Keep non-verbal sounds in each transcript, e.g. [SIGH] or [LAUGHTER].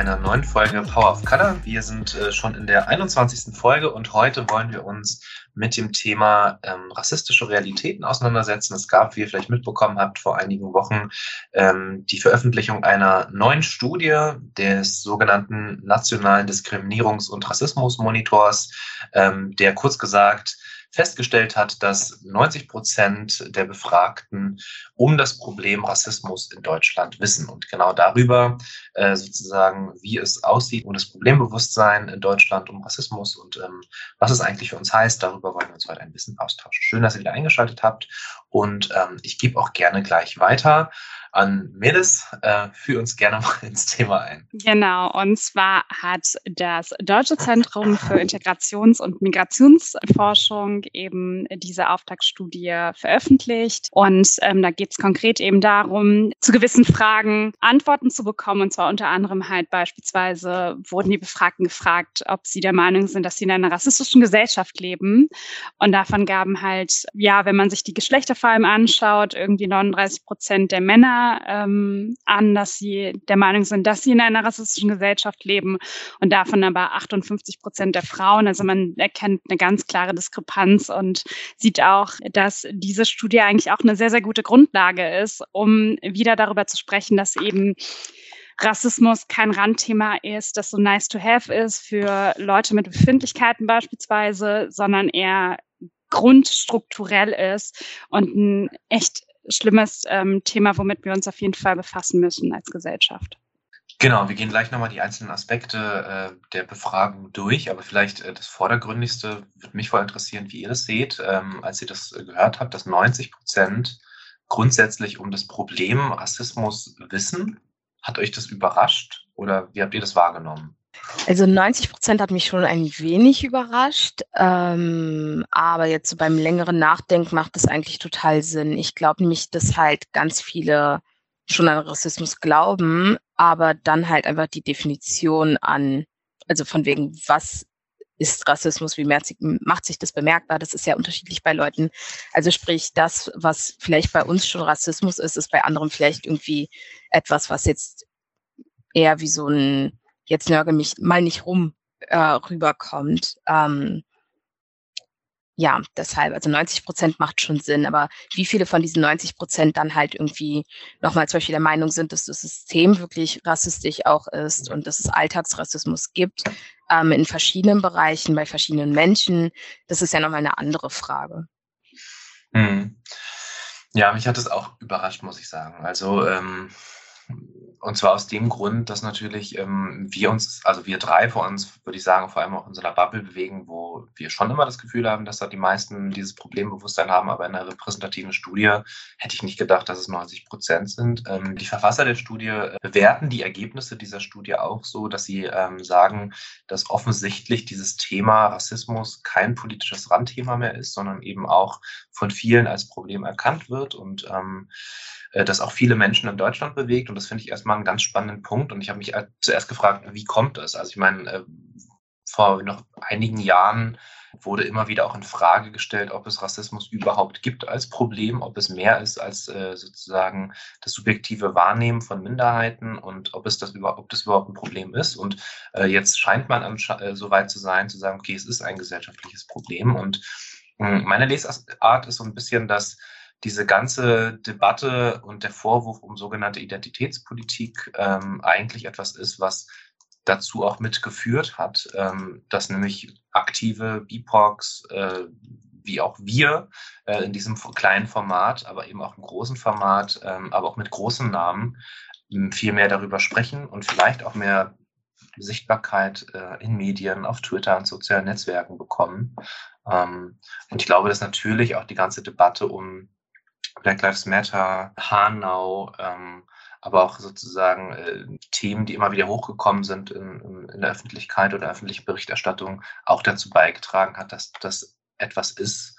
einer neuen Folge Power of Color. Wir sind äh, schon in der 21. Folge und heute wollen wir uns mit dem Thema ähm, rassistische Realitäten auseinandersetzen. Es gab, wie ihr vielleicht mitbekommen habt, vor einigen Wochen ähm, die Veröffentlichung einer neuen Studie des sogenannten Nationalen Diskriminierungs- und Rassismusmonitors, ähm, der kurz gesagt festgestellt hat, dass 90 Prozent der Befragten um das Problem Rassismus in Deutschland wissen und genau darüber äh, sozusagen, wie es aussieht um das Problembewusstsein in Deutschland um Rassismus und ähm, was es eigentlich für uns heißt. Darüber wollen wir uns heute ein bisschen austauschen. Schön, dass ihr wieder eingeschaltet habt und ähm, ich gebe auch gerne gleich weiter an Melis. Äh, führ uns gerne [LAUGHS] mal ins Thema ein. Genau, und zwar hat das Deutsche Zentrum für Integrations- und Migrationsforschung eben diese Auftaktstudie veröffentlicht. Und ähm, da geht es konkret eben darum, zu gewissen Fragen Antworten zu bekommen. Und zwar unter anderem halt beispielsweise wurden die Befragten gefragt, ob sie der Meinung sind, dass sie in einer rassistischen Gesellschaft leben. Und davon gaben halt, ja, wenn man sich die Geschlechter vor allem anschaut, irgendwie 39 Prozent der Männer ähm, an, dass sie der Meinung sind, dass sie in einer rassistischen Gesellschaft leben und davon aber 58 Prozent der Frauen. Also man erkennt eine ganz klare Diskrepanz und sieht auch, dass diese Studie eigentlich auch eine sehr, sehr gute Grundlage ist, um wieder darüber zu sprechen, dass eben Rassismus kein Randthema ist, das so nice to have ist für Leute mit Befindlichkeiten beispielsweise, sondern eher grundstrukturell ist und ein echt schlimmes ähm, Thema, womit wir uns auf jeden Fall befassen müssen als Gesellschaft. Genau, wir gehen gleich nochmal die einzelnen Aspekte äh, der Befragung durch, aber vielleicht äh, das Vordergründigste würde mich voll interessieren, wie ihr das seht, ähm, als ihr das äh, gehört habt, dass 90 Prozent grundsätzlich um das Problem Rassismus wissen. Hat euch das überrascht oder wie habt ihr das wahrgenommen? Also 90 Prozent hat mich schon ein wenig überrascht, ähm, aber jetzt so beim längeren Nachdenken macht das eigentlich total Sinn. Ich glaube nämlich, dass halt ganz viele schon an Rassismus glauben, aber dann halt einfach die Definition an, also von wegen, was ist Rassismus, wie macht sich das bemerkbar? Das ist ja unterschiedlich bei Leuten. Also sprich, das, was vielleicht bei uns schon Rassismus ist, ist bei anderen vielleicht irgendwie etwas, was jetzt eher wie so ein jetzt nörgel mich mal nicht rum äh, rüberkommt. Ähm, ja, deshalb, also 90 Prozent macht schon Sinn, aber wie viele von diesen 90 Prozent dann halt irgendwie nochmal zum Beispiel der Meinung sind, dass das System wirklich rassistisch auch ist und dass es Alltagsrassismus gibt ähm, in verschiedenen Bereichen, bei verschiedenen Menschen, das ist ja nochmal eine andere Frage. Hm. Ja, mich hat es auch überrascht, muss ich sagen. Also ähm, und zwar aus dem Grund, dass natürlich ähm, wir uns, also wir drei vor uns, würde ich sagen, vor allem auch in so einer Bubble bewegen, wo wir schon immer das Gefühl haben, dass da die meisten dieses Problembewusstsein haben, aber in einer repräsentativen Studie hätte ich nicht gedacht, dass es 90 Prozent sind. Ähm, die Verfasser der Studie äh, bewerten die Ergebnisse dieser Studie auch so, dass sie ähm, sagen, dass offensichtlich dieses Thema Rassismus kein politisches Randthema mehr ist, sondern eben auch von vielen als Problem erkannt wird und ähm, äh, das auch viele Menschen in Deutschland bewegt. Und das finde ich erstmal einen ganz spannenden Punkt. Und ich habe mich zuerst gefragt, wie kommt das? Also ich meine, äh, vor noch einigen Jahren wurde immer wieder auch in Frage gestellt, ob es Rassismus überhaupt gibt als Problem, ob es mehr ist als äh, sozusagen das subjektive Wahrnehmen von Minderheiten und ob es das überhaupt, ob das überhaupt ein Problem ist. Und jetzt scheint man so weit zu sein, zu sagen, okay, es ist ein gesellschaftliches Problem. Und mh, meine Lesart ist so ein bisschen, dass diese ganze Debatte und der Vorwurf um sogenannte Identitätspolitik ähm, eigentlich etwas ist, was dazu auch mitgeführt hat, ähm, dass nämlich aktive BIPOCs äh, wie auch wir äh, in diesem kleinen Format, aber eben auch im großen Format, ähm, aber auch mit großen Namen viel mehr darüber sprechen und vielleicht auch mehr Sichtbarkeit äh, in Medien, auf Twitter und sozialen Netzwerken bekommen. Ähm, und ich glaube, dass natürlich auch die ganze Debatte um Black Lives Matter, Hanau, ähm, aber auch sozusagen äh, Themen, die immer wieder hochgekommen sind in, in, der Öffentlichkeit oder öffentlichen Berichterstattung, auch dazu beigetragen hat, dass das etwas ist,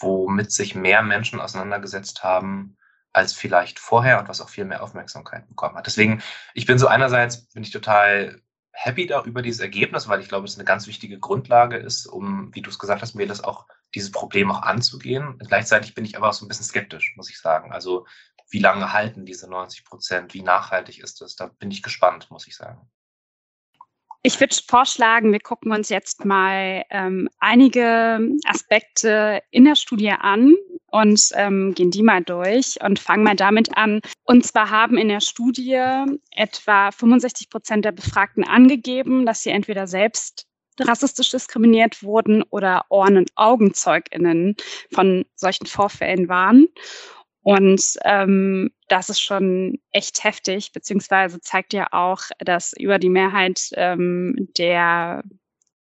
womit sich mehr Menschen auseinandergesetzt haben als vielleicht vorher und was auch viel mehr Aufmerksamkeit bekommen hat. Deswegen, ich bin so einerseits, bin ich total happy da über dieses Ergebnis, weil ich glaube, es eine ganz wichtige Grundlage ist, um, wie du es gesagt hast, mir das auch dieses Problem auch anzugehen. Gleichzeitig bin ich aber auch so ein bisschen skeptisch, muss ich sagen. Also wie lange halten diese 90 Prozent, wie nachhaltig ist es? Da bin ich gespannt, muss ich sagen. Ich würde vorschlagen, wir gucken uns jetzt mal ähm, einige Aspekte in der Studie an und ähm, gehen die mal durch und fangen mal damit an. Und zwar haben in der Studie etwa 65 Prozent der Befragten angegeben, dass sie entweder selbst rassistisch diskriminiert wurden oder Ohren- und AugenzeugInnen von solchen Vorfällen waren. Und ähm, das ist schon echt heftig, beziehungsweise zeigt ja auch, dass über die Mehrheit ähm, der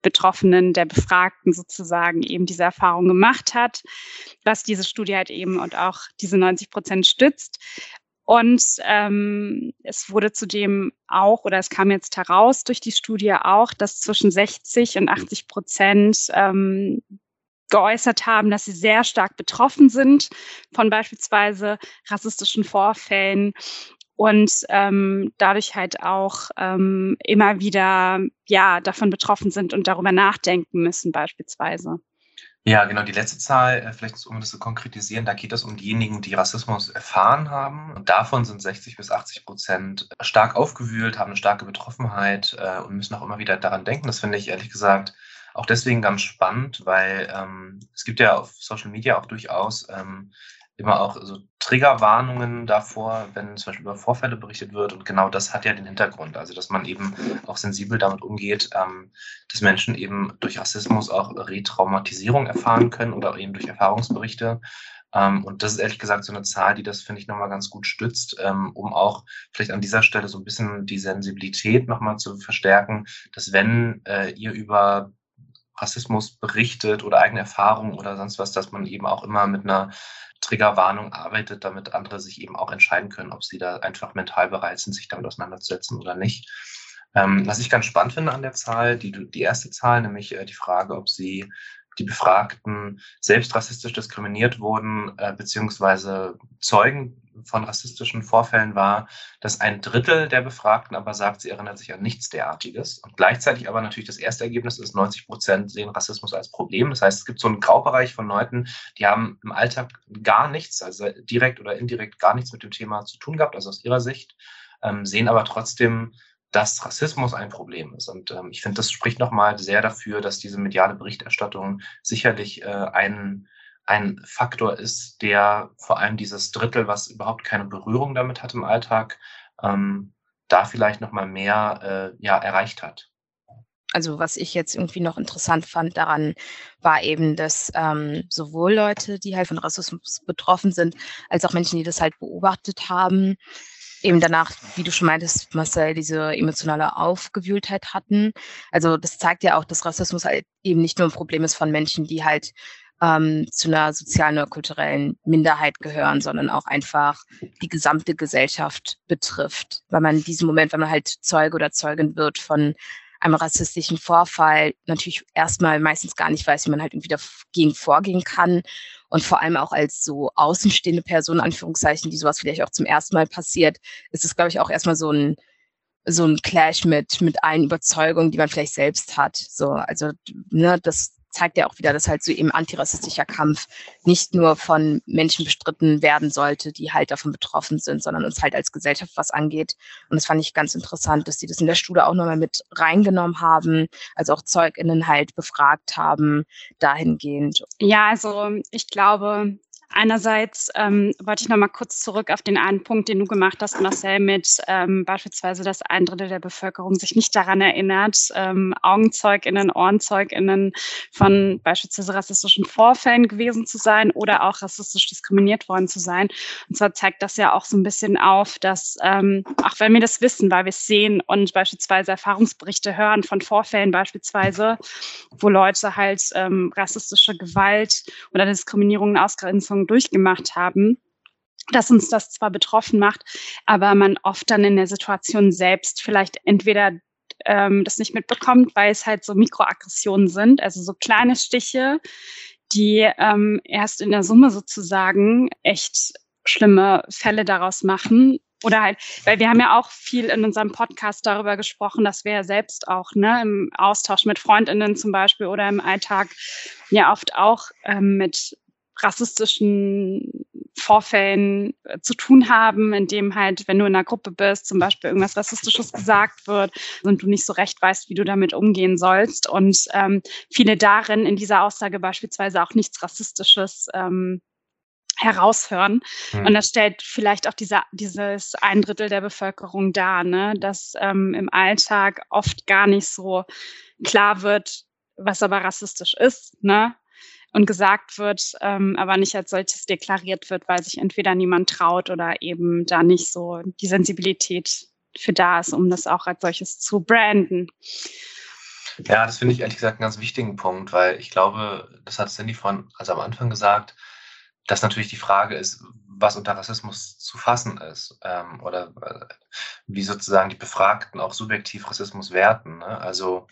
Betroffenen, der Befragten sozusagen eben diese Erfahrung gemacht hat, was diese Studie halt eben und auch diese 90 Prozent stützt. Und ähm, es wurde zudem auch, oder es kam jetzt heraus durch die Studie auch, dass zwischen 60 und 80 Prozent ähm, geäußert haben, dass sie sehr stark betroffen sind von beispielsweise rassistischen Vorfällen und ähm, dadurch halt auch ähm, immer wieder ja davon betroffen sind und darüber nachdenken müssen beispielsweise. Ja, genau, die letzte Zahl, äh, vielleicht um das zu konkretisieren, da geht es um diejenigen, die Rassismus erfahren haben. Und davon sind 60 bis 80 Prozent stark aufgewühlt, haben eine starke Betroffenheit äh, und müssen auch immer wieder daran denken. Das finde ich ehrlich gesagt auch deswegen ganz spannend, weil ähm, es gibt ja auf Social Media auch durchaus ähm, immer auch so Triggerwarnungen davor, wenn zum Beispiel über Vorfälle berichtet wird. Und genau das hat ja den Hintergrund. Also, dass man eben auch sensibel damit umgeht, ähm, dass Menschen eben durch Rassismus auch Retraumatisierung erfahren können oder eben durch Erfahrungsberichte. Ähm, und das ist ehrlich gesagt so eine Zahl, die das, finde ich, nochmal ganz gut stützt, ähm, um auch vielleicht an dieser Stelle so ein bisschen die Sensibilität nochmal zu verstärken, dass wenn äh, ihr über Rassismus berichtet oder eigene Erfahrungen oder sonst was, dass man eben auch immer mit einer Triggerwarnung arbeitet, damit andere sich eben auch entscheiden können, ob sie da einfach mental bereit sind, sich damit auseinanderzusetzen oder nicht. Ähm, was ich ganz spannend finde an der Zahl, die, die erste Zahl, nämlich äh, die Frage, ob sie die Befragten selbst rassistisch diskriminiert wurden, äh, beziehungsweise Zeugen von rassistischen Vorfällen war, dass ein Drittel der Befragten aber sagt, sie erinnert sich an nichts derartiges. Und gleichzeitig aber natürlich das erste Ergebnis ist, 90 Prozent sehen Rassismus als Problem. Das heißt, es gibt so einen Graubereich von Leuten, die haben im Alltag gar nichts, also direkt oder indirekt gar nichts mit dem Thema zu tun gehabt, also aus ihrer Sicht, ähm, sehen aber trotzdem dass Rassismus ein Problem ist. Und ähm, ich finde, das spricht nochmal sehr dafür, dass diese mediale Berichterstattung sicherlich äh, ein, ein Faktor ist, der vor allem dieses Drittel, was überhaupt keine Berührung damit hat im Alltag, ähm, da vielleicht nochmal mehr äh, ja, erreicht hat. Also was ich jetzt irgendwie noch interessant fand daran, war eben, dass ähm, sowohl Leute, die halt von Rassismus betroffen sind, als auch Menschen, die das halt beobachtet haben, eben danach, wie du schon meintest, Marcel, diese emotionale Aufgewühltheit hatten. Also das zeigt ja auch, dass Rassismus halt eben nicht nur ein Problem ist von Menschen, die halt ähm, zu einer sozialen oder kulturellen Minderheit gehören, sondern auch einfach die gesamte Gesellschaft betrifft. Weil man in diesem Moment, wenn man halt Zeuge oder Zeugin wird von einem rassistischen Vorfall, natürlich erstmal meistens gar nicht weiß, wie man halt irgendwie dagegen vorgehen kann und vor allem auch als so außenstehende Person, Anführungszeichen, die sowas vielleicht auch zum ersten Mal passiert, ist es, glaube ich, auch erstmal so ein, so ein Clash mit, mit allen Überzeugungen, die man vielleicht selbst hat. So, also, ne, das zeigt ja auch wieder, dass halt so eben antirassistischer Kampf nicht nur von Menschen bestritten werden sollte, die halt davon betroffen sind, sondern uns halt als Gesellschaft was angeht. Und das fand ich ganz interessant, dass die das in der Studie auch nochmal mit reingenommen haben, also auch ZeugInnen halt befragt haben, dahingehend. Ja, also ich glaube, Einerseits ähm, wollte ich noch mal kurz zurück auf den einen Punkt, den du gemacht hast, Marcel, mit ähm, beispielsweise, dass ein Drittel der Bevölkerung sich nicht daran erinnert, ähm, AugenzeugInnen, OhrenzeugInnen von beispielsweise rassistischen Vorfällen gewesen zu sein oder auch rassistisch diskriminiert worden zu sein. Und zwar zeigt das ja auch so ein bisschen auf, dass, ähm, auch wenn wir das wissen, weil wir es sehen und beispielsweise Erfahrungsberichte hören von Vorfällen beispielsweise, wo Leute halt ähm, rassistische Gewalt oder Diskriminierungen, Ausgrenzung durchgemacht haben, dass uns das zwar betroffen macht, aber man oft dann in der Situation selbst vielleicht entweder ähm, das nicht mitbekommt, weil es halt so Mikroaggressionen sind, also so kleine Stiche, die ähm, erst in der Summe sozusagen echt schlimme Fälle daraus machen. Oder halt, weil wir haben ja auch viel in unserem Podcast darüber gesprochen, dass wir ja selbst auch ne, im Austausch mit Freundinnen zum Beispiel oder im Alltag ja oft auch ähm, mit rassistischen Vorfällen äh, zu tun haben, in dem halt, wenn du in einer Gruppe bist, zum Beispiel irgendwas Rassistisches gesagt wird und du nicht so recht weißt, wie du damit umgehen sollst. Und ähm, viele darin in dieser Aussage beispielsweise auch nichts Rassistisches ähm, heraushören. Hm. Und das stellt vielleicht auch diese, dieses ein Drittel der Bevölkerung dar, ne? dass ähm, im Alltag oft gar nicht so klar wird, was aber rassistisch ist, ne? Und gesagt wird, ähm, aber nicht als solches deklariert wird, weil sich entweder niemand traut oder eben da nicht so die Sensibilität für da ist, um das auch als solches zu branden. Ja, das finde ich ehrlich gesagt einen ganz wichtigen Punkt, weil ich glaube, das hat Cindy von, also am Anfang gesagt, dass natürlich die Frage ist, was unter Rassismus zu fassen ist ähm, oder äh, wie sozusagen die Befragten auch subjektiv Rassismus werten. Ne? Also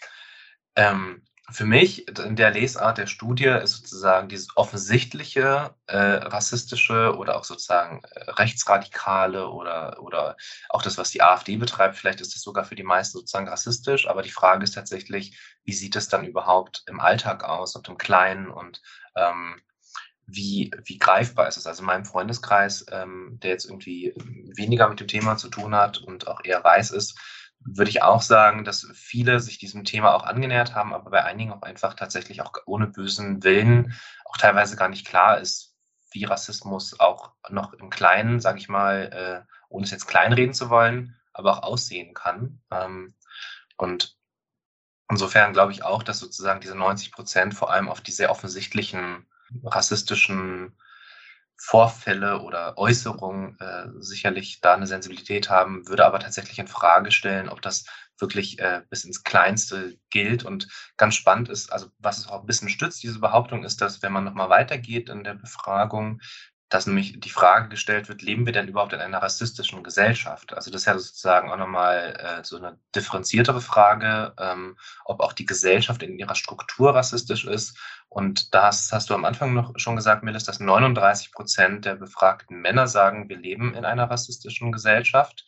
ähm, für mich in der Lesart der Studie ist sozusagen dieses offensichtliche äh, rassistische oder auch sozusagen äh, rechtsradikale oder, oder auch das, was die AfD betreibt, vielleicht ist das sogar für die meisten sozusagen rassistisch, aber die Frage ist tatsächlich, wie sieht es dann überhaupt im Alltag aus und im Kleinen und ähm, wie, wie greifbar ist es? Also in meinem Freundeskreis, ähm, der jetzt irgendwie weniger mit dem Thema zu tun hat und auch eher weiß ist, würde ich auch sagen, dass viele sich diesem Thema auch angenähert haben, aber bei einigen auch einfach tatsächlich auch ohne bösen Willen auch teilweise gar nicht klar ist, wie Rassismus auch noch im Kleinen, sage ich mal, äh, ohne es jetzt kleinreden zu wollen, aber auch aussehen kann. Ähm, und insofern glaube ich auch, dass sozusagen diese 90 Prozent vor allem auf die sehr offensichtlichen rassistischen Vorfälle oder Äußerungen äh, sicherlich da eine Sensibilität haben, würde aber tatsächlich in Frage stellen, ob das wirklich äh, bis ins Kleinste gilt. Und ganz spannend ist, also was es auch ein bisschen stützt, diese Behauptung, ist, dass wenn man nochmal weitergeht in der Befragung, dass nämlich die Frage gestellt wird, leben wir denn überhaupt in einer rassistischen Gesellschaft? Also das ist ja sozusagen auch nochmal äh, so eine differenziertere Frage, ähm, ob auch die Gesellschaft in ihrer Struktur rassistisch ist. Und da hast, hast du am Anfang noch schon gesagt, Melis, dass 39 Prozent der befragten Männer sagen, wir leben in einer rassistischen Gesellschaft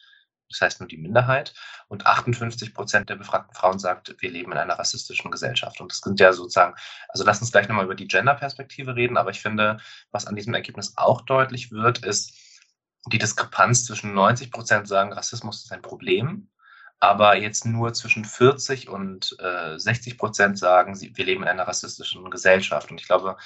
das heißt nur die Minderheit. Und 58 Prozent der befragten Frauen sagt, wir leben in einer rassistischen Gesellschaft. Und das sind ja sozusagen, also lass uns gleich nochmal über die Gender-Perspektive reden, aber ich finde, was an diesem Ergebnis auch deutlich wird, ist die Diskrepanz zwischen 90 Prozent sagen, Rassismus ist ein Problem, aber jetzt nur zwischen 40 und äh, 60 Prozent sagen, sie, wir leben in einer rassistischen Gesellschaft. Und ich glaube,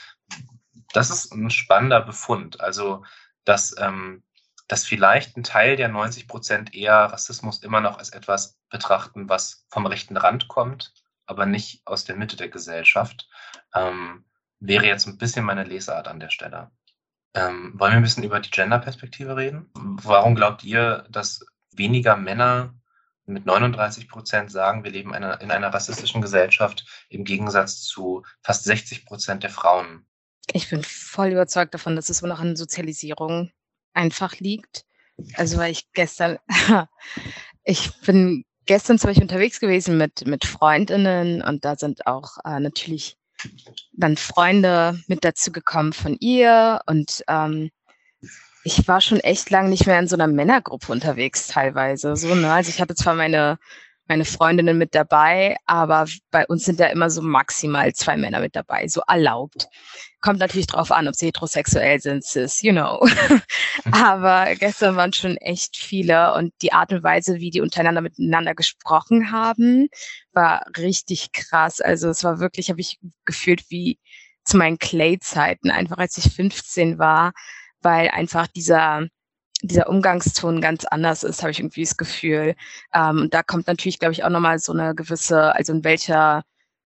das ist ein spannender Befund. Also, dass ähm, dass vielleicht ein Teil der 90 Prozent eher Rassismus immer noch als etwas betrachten, was vom rechten Rand kommt, aber nicht aus der Mitte der Gesellschaft, ähm, wäre jetzt ein bisschen meine Lesart an der Stelle. Ähm, wollen wir ein bisschen über die Gender-Perspektive reden? Warum glaubt ihr, dass weniger Männer mit 39 Prozent sagen, wir leben in einer, in einer rassistischen Gesellschaft im Gegensatz zu fast 60 Prozent der Frauen? Ich bin voll überzeugt davon, dass es noch an Sozialisierung einfach liegt. Also weil ich gestern, [LAUGHS] ich bin gestern zum Beispiel unterwegs gewesen mit, mit Freundinnen und da sind auch äh, natürlich dann Freunde mit dazu gekommen von ihr und ähm, ich war schon echt lang nicht mehr in so einer Männergruppe unterwegs teilweise. So, ne? Also ich hatte zwar meine meine Freundinnen mit dabei, aber bei uns sind da immer so maximal zwei Männer mit dabei, so erlaubt. Kommt natürlich drauf an, ob sie heterosexuell sind, sis, you know. [LAUGHS] aber gestern waren schon echt viele und die Art und Weise, wie die untereinander miteinander gesprochen haben, war richtig krass. Also es war wirklich, habe ich gefühlt wie zu meinen Clay-Zeiten, einfach als ich 15 war, weil einfach dieser dieser Umgangston ganz anders ist, habe ich irgendwie das Gefühl. Ähm, und da kommt natürlich, glaube ich, auch nochmal so eine gewisse, also in welcher,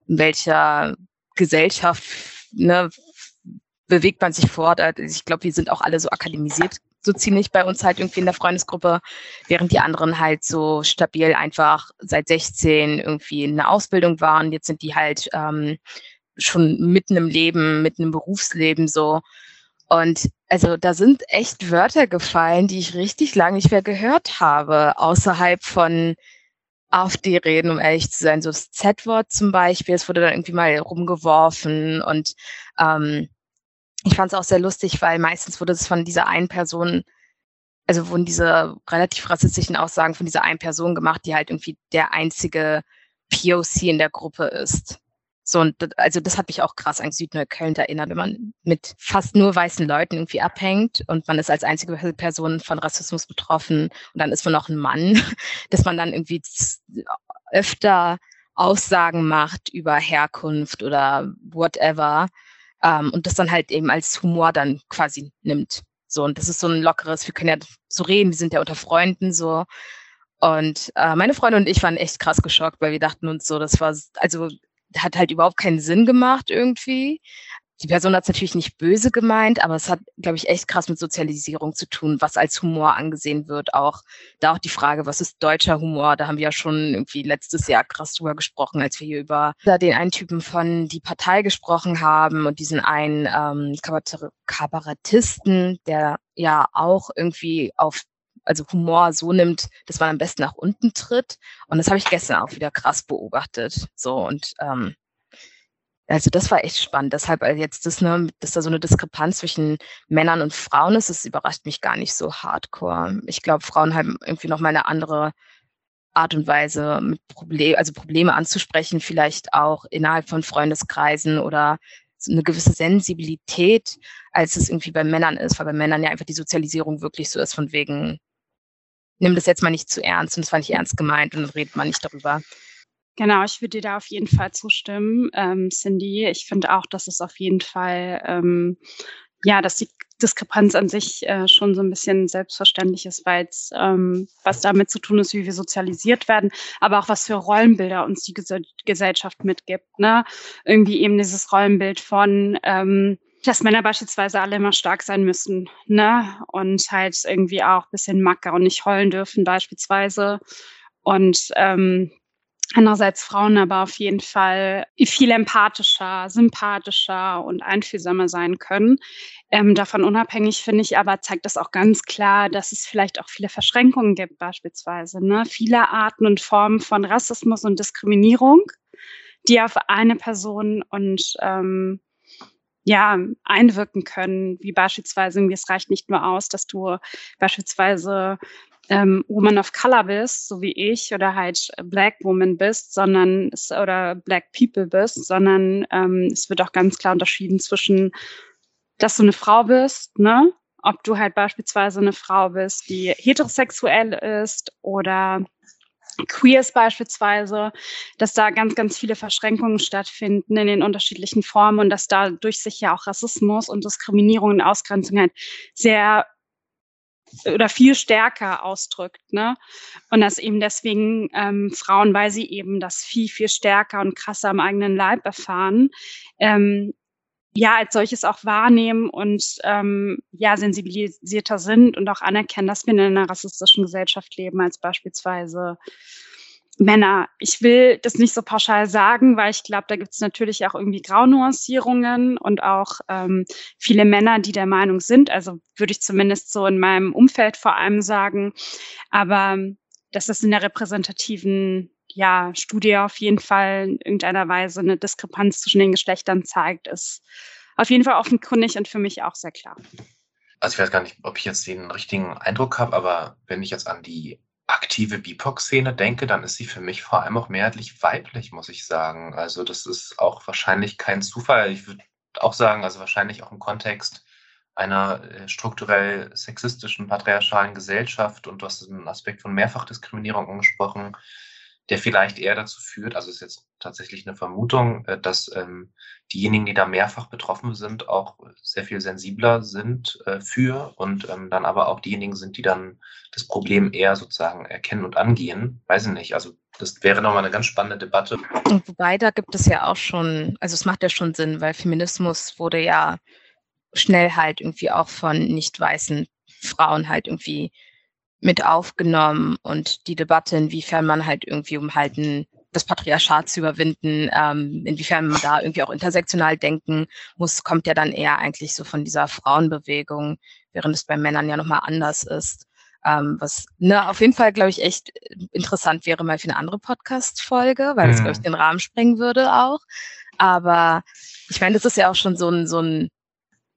in welcher Gesellschaft ne, bewegt man sich fort. Also ich glaube, wir sind auch alle so akademisiert, so ziemlich bei uns halt irgendwie in der Freundesgruppe, während die anderen halt so stabil einfach seit 16 irgendwie in einer Ausbildung waren. Jetzt sind die halt ähm, schon mitten im Leben, mitten im Berufsleben so. Und also da sind echt Wörter gefallen, die ich richtig lange nicht mehr gehört habe, außerhalb von AfD-Reden, um ehrlich zu sein. So das Z-Wort zum Beispiel, es wurde dann irgendwie mal rumgeworfen und ähm, ich fand es auch sehr lustig, weil meistens wurde es von dieser einen Person, also wurden diese relativ rassistischen Aussagen von dieser einen Person gemacht, die halt irgendwie der einzige POC in der Gruppe ist. So, und das, also das hat mich auch krass an Südneukölln erinnert, wenn man mit fast nur weißen Leuten irgendwie abhängt und man ist als einzige Person von Rassismus betroffen und dann ist man noch ein Mann, [LAUGHS] dass man dann irgendwie öfter Aussagen macht über Herkunft oder whatever ähm, und das dann halt eben als Humor dann quasi nimmt. So, und das ist so ein lockeres, wir können ja so reden, wir sind ja unter Freunden so. Und äh, meine Freunde und ich waren echt krass geschockt, weil wir dachten uns so, das war, also hat halt überhaupt keinen Sinn gemacht irgendwie. Die Person hat es natürlich nicht böse gemeint, aber es hat, glaube ich, echt krass mit Sozialisierung zu tun, was als Humor angesehen wird. Auch da auch die Frage, was ist deutscher Humor? Da haben wir ja schon irgendwie letztes Jahr krass drüber gesprochen, als wir hier über den einen Typen von die Partei gesprochen haben und diesen einen ähm, Kabarettisten, der ja auch irgendwie auf also Humor so nimmt, dass man am besten nach unten tritt. Und das habe ich gestern auch wieder krass beobachtet. So und ähm, also das war echt spannend. Deshalb also jetzt das, ne, dass da so eine Diskrepanz zwischen Männern und Frauen ist, das überrascht mich gar nicht so hardcore. Ich glaube, Frauen haben irgendwie noch mal eine andere Art und Weise, mit Problem, also Probleme anzusprechen, vielleicht auch innerhalb von Freundeskreisen oder so eine gewisse Sensibilität, als es irgendwie bei Männern ist, weil bei Männern ja einfach die Sozialisierung wirklich so ist, von wegen, nimm das jetzt mal nicht zu ernst und es war nicht ernst gemeint und dann redet man nicht darüber. Genau, ich würde dir da auf jeden Fall zustimmen, ähm, Cindy. Ich finde auch, dass es auf jeden Fall, ähm, ja, dass die Diskrepanz an sich äh, schon so ein bisschen selbstverständlich ist, weil es ähm, was damit zu tun ist, wie wir sozialisiert werden, aber auch was für Rollenbilder uns die Ges Gesellschaft mitgibt. Ne? Irgendwie eben dieses Rollenbild von ähm, dass Männer beispielsweise alle immer stark sein müssen, ne? Und halt irgendwie auch ein bisschen macker und nicht heulen dürfen, beispielsweise. Und ähm, andererseits Frauen aber auf jeden Fall viel empathischer, sympathischer und einfühlsamer sein können. Ähm, davon unabhängig finde ich aber, zeigt das auch ganz klar, dass es vielleicht auch viele Verschränkungen gibt, beispielsweise. Ne? Viele Arten und Formen von Rassismus und Diskriminierung, die auf eine Person und ähm, ja, einwirken können, wie beispielsweise, es reicht nicht nur aus, dass du beispielsweise ähm, Woman of Color bist, so wie ich, oder halt Black Woman bist, sondern oder Black People bist, sondern ähm, es wird auch ganz klar unterschieden zwischen, dass du eine Frau bist, ne? Ob du halt beispielsweise eine Frau bist, die heterosexuell ist oder Queers beispielsweise, dass da ganz, ganz viele Verschränkungen stattfinden in den unterschiedlichen Formen und dass dadurch sich ja auch Rassismus und Diskriminierung und Ausgrenzung halt sehr oder viel stärker ausdrückt, ne? Und dass eben deswegen ähm, Frauen, weil sie eben das viel, viel stärker und krasser am eigenen Leib erfahren, ähm, ja als solches auch wahrnehmen und ähm, ja sensibilisierter sind und auch anerkennen, dass wir in einer rassistischen Gesellschaft leben als beispielsweise Männer. Ich will das nicht so pauschal sagen, weil ich glaube, da gibt es natürlich auch irgendwie Graunuancierungen und auch ähm, viele Männer, die der Meinung sind. Also würde ich zumindest so in meinem Umfeld vor allem sagen. Aber dass das in der repräsentativen ja, Studie auf jeden Fall in irgendeiner Weise eine Diskrepanz zwischen den Geschlechtern zeigt, ist auf jeden Fall offenkundig und für mich auch sehr klar. Also ich weiß gar nicht, ob ich jetzt den richtigen Eindruck habe, aber wenn ich jetzt an die aktive BIPOC-Szene denke, dann ist sie für mich vor allem auch mehrheitlich weiblich, muss ich sagen. Also das ist auch wahrscheinlich kein Zufall. Ich würde auch sagen, also wahrscheinlich auch im Kontext einer äh, strukturell sexistischen, patriarchalen Gesellschaft und du hast den Aspekt von Mehrfachdiskriminierung angesprochen, der vielleicht eher dazu führt, also ist jetzt tatsächlich eine Vermutung, äh, dass ähm, diejenigen, die da mehrfach betroffen sind, auch sehr viel sensibler sind äh, für und ähm, dann aber auch diejenigen sind, die dann das Problem eher sozusagen erkennen und angehen. Weiß ich nicht. Also das wäre nochmal eine ganz spannende Debatte. Und wobei, da gibt es ja auch schon, also es macht ja schon Sinn, weil Feminismus wurde ja schnell halt irgendwie auch von nicht weißen Frauen halt irgendwie mit aufgenommen und die Debatte, inwiefern man halt irgendwie, um halt ein, das Patriarchat zu überwinden, ähm, inwiefern man da irgendwie auch intersektional denken muss, kommt ja dann eher eigentlich so von dieser Frauenbewegung, während es bei Männern ja nochmal anders ist. Ähm, was ne, auf jeden Fall, glaube ich, echt interessant wäre mal für eine andere Podcast-Folge, weil das, glaube ich, mhm. den Rahmen sprengen würde auch. Aber ich meine, das ist ja auch schon so ein, so ein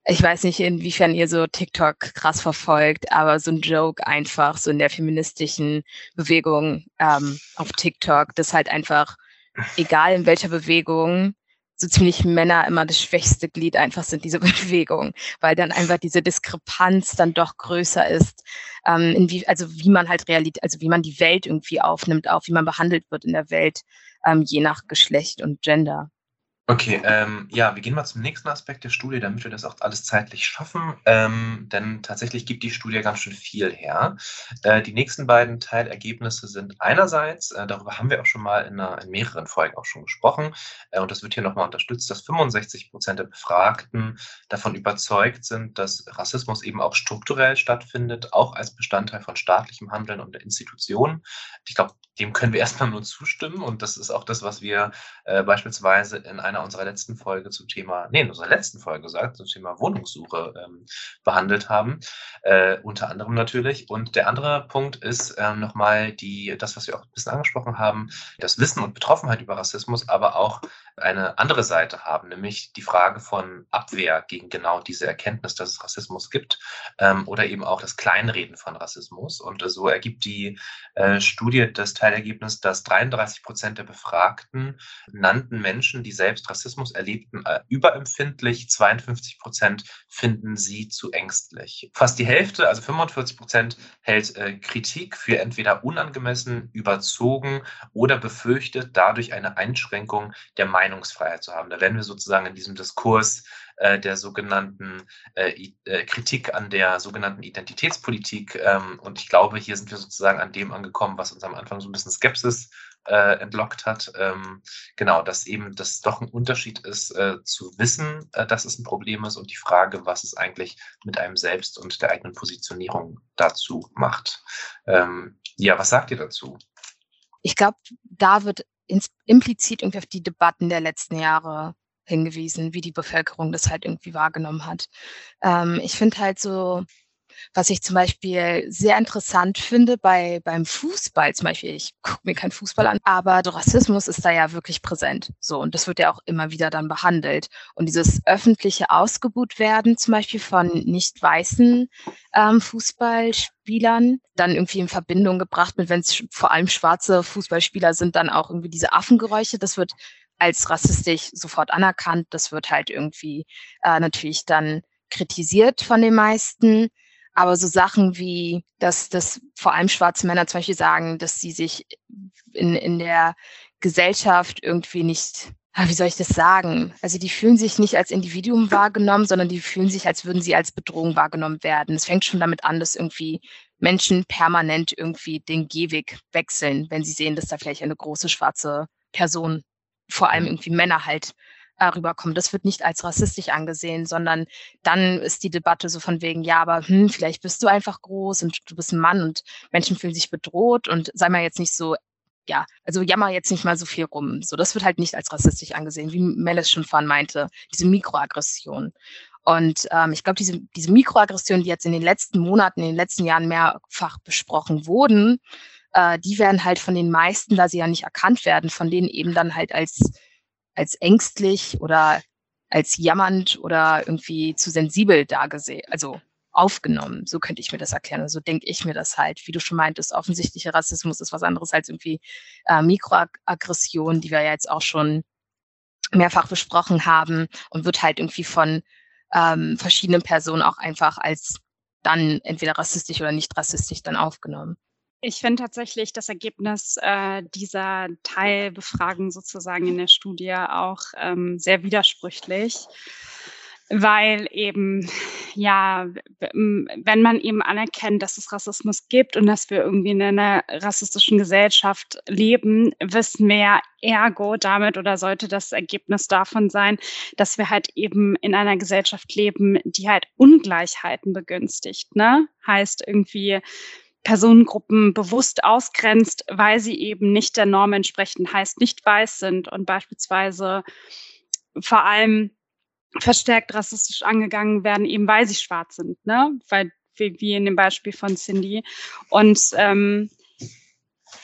ich weiß nicht, inwiefern ihr so TikTok krass verfolgt, aber so ein Joke einfach, so in der feministischen Bewegung ähm, auf TikTok, das halt einfach, egal in welcher Bewegung, so ziemlich Männer immer das schwächste Glied einfach sind, diese [LAUGHS] Bewegung, weil dann einfach diese Diskrepanz dann doch größer ist, ähm, in wie, also wie man halt Realität, also wie man die Welt irgendwie aufnimmt, auch wie man behandelt wird in der Welt, ähm, je nach Geschlecht und Gender. Okay, ähm, ja, wir gehen mal zum nächsten Aspekt der Studie, damit wir das auch alles zeitlich schaffen. Ähm, denn tatsächlich gibt die Studie ganz schön viel her. Äh, die nächsten beiden Teilergebnisse sind einerseits, äh, darüber haben wir auch schon mal in, einer, in mehreren Folgen auch schon gesprochen, äh, und das wird hier nochmal unterstützt, dass 65 Prozent der Befragten davon überzeugt sind, dass Rassismus eben auch strukturell stattfindet, auch als Bestandteil von staatlichem Handeln und der Institutionen. Ich glaube, dem können wir [LAUGHS] erstmal nur zustimmen und das ist auch das, was wir äh, beispielsweise in einer einer unserer letzten Folge zum Thema, nee, in unserer letzten Folge gesagt, zum Thema Wohnungssuche ähm, behandelt haben, äh, unter anderem natürlich. Und der andere Punkt ist ähm, nochmal die, das, was wir auch ein bisschen angesprochen haben, das Wissen und Betroffenheit über Rassismus, aber auch eine andere Seite haben, nämlich die Frage von Abwehr gegen genau diese Erkenntnis, dass es Rassismus gibt ähm, oder eben auch das Kleinreden von Rassismus. Und so ergibt die äh, Studie das Teilergebnis, dass 33 Prozent der Befragten nannten Menschen, die selbst Rassismus erlebten, äh, überempfindlich. 52 Prozent finden sie zu ängstlich. Fast die Hälfte, also 45 Prozent, hält äh, Kritik für entweder unangemessen, überzogen oder befürchtet dadurch eine Einschränkung der Meinung Meinungsfreiheit zu haben. Da werden wir sozusagen in diesem Diskurs äh, der sogenannten äh, äh, Kritik an der sogenannten Identitätspolitik. Ähm, und ich glaube, hier sind wir sozusagen an dem angekommen, was uns am Anfang so ein bisschen Skepsis äh, entlockt hat. Ähm, genau, dass eben das doch ein Unterschied ist, äh, zu wissen, äh, dass es ein Problem ist und die Frage, was es eigentlich mit einem selbst und der eigenen Positionierung dazu macht. Ähm, ja, was sagt ihr dazu? Ich glaube, da wird implizit irgendwie auf die Debatten der letzten Jahre hingewiesen, wie die Bevölkerung das halt irgendwie wahrgenommen hat. Ähm, ich finde halt so, was ich zum Beispiel sehr interessant finde bei, beim Fußball zum Beispiel, ich gucke mir keinen Fußball an, aber Rassismus ist da ja wirklich präsent. So, und das wird ja auch immer wieder dann behandelt. Und dieses öffentliche Ausgebuht werden zum Beispiel von nicht weißen ähm, Fußballspielern, dann irgendwie in Verbindung gebracht mit, wenn es vor allem schwarze Fußballspieler sind, dann auch irgendwie diese Affengeräusche, das wird als rassistisch sofort anerkannt. Das wird halt irgendwie äh, natürlich dann kritisiert von den meisten. Aber so Sachen wie, dass, dass vor allem schwarze Männer zum Beispiel sagen, dass sie sich in, in der Gesellschaft irgendwie nicht, ah, wie soll ich das sagen? Also die fühlen sich nicht als Individuum wahrgenommen, sondern die fühlen sich, als würden sie als Bedrohung wahrgenommen werden. Es fängt schon damit an, dass irgendwie Menschen permanent irgendwie den Gehweg wechseln, wenn sie sehen, dass da vielleicht eine große schwarze Person, vor allem irgendwie Männer halt rüberkommen. Das wird nicht als rassistisch angesehen, sondern dann ist die Debatte so von wegen, ja, aber hm, vielleicht bist du einfach groß und du bist ein Mann und Menschen fühlen sich bedroht und sei mal jetzt nicht so ja, also jammer jetzt nicht mal so viel rum. So, das wird halt nicht als rassistisch angesehen, wie Melis schon vorhin meinte, diese Mikroaggression. Und ähm, ich glaube, diese, diese Mikroaggressionen, die jetzt in den letzten Monaten, in den letzten Jahren mehrfach besprochen wurden, äh, die werden halt von den meisten, da sie ja nicht erkannt werden, von denen eben dann halt als als ängstlich oder als jammernd oder irgendwie zu sensibel dargesehen, also aufgenommen. So könnte ich mir das erklären. So denke ich mir das halt. Wie du schon meintest, offensichtlicher Rassismus ist was anderes als irgendwie äh, Mikroaggression, die wir ja jetzt auch schon mehrfach besprochen haben und wird halt irgendwie von ähm, verschiedenen Personen auch einfach als dann entweder rassistisch oder nicht rassistisch dann aufgenommen. Ich finde tatsächlich das Ergebnis äh, dieser Teilbefragung sozusagen in der Studie auch ähm, sehr widersprüchlich, weil eben, ja, wenn man eben anerkennt, dass es Rassismus gibt und dass wir irgendwie in einer rassistischen Gesellschaft leben, wissen wir ja ergo damit oder sollte das Ergebnis davon sein, dass wir halt eben in einer Gesellschaft leben, die halt Ungleichheiten begünstigt, ne? Heißt irgendwie, Personengruppen bewusst ausgrenzt, weil sie eben nicht der Norm entsprechen, heißt nicht weiß sind und beispielsweise vor allem verstärkt rassistisch angegangen werden, eben weil sie schwarz sind, ne? Weil wie, wie in dem Beispiel von Cindy. Und ähm,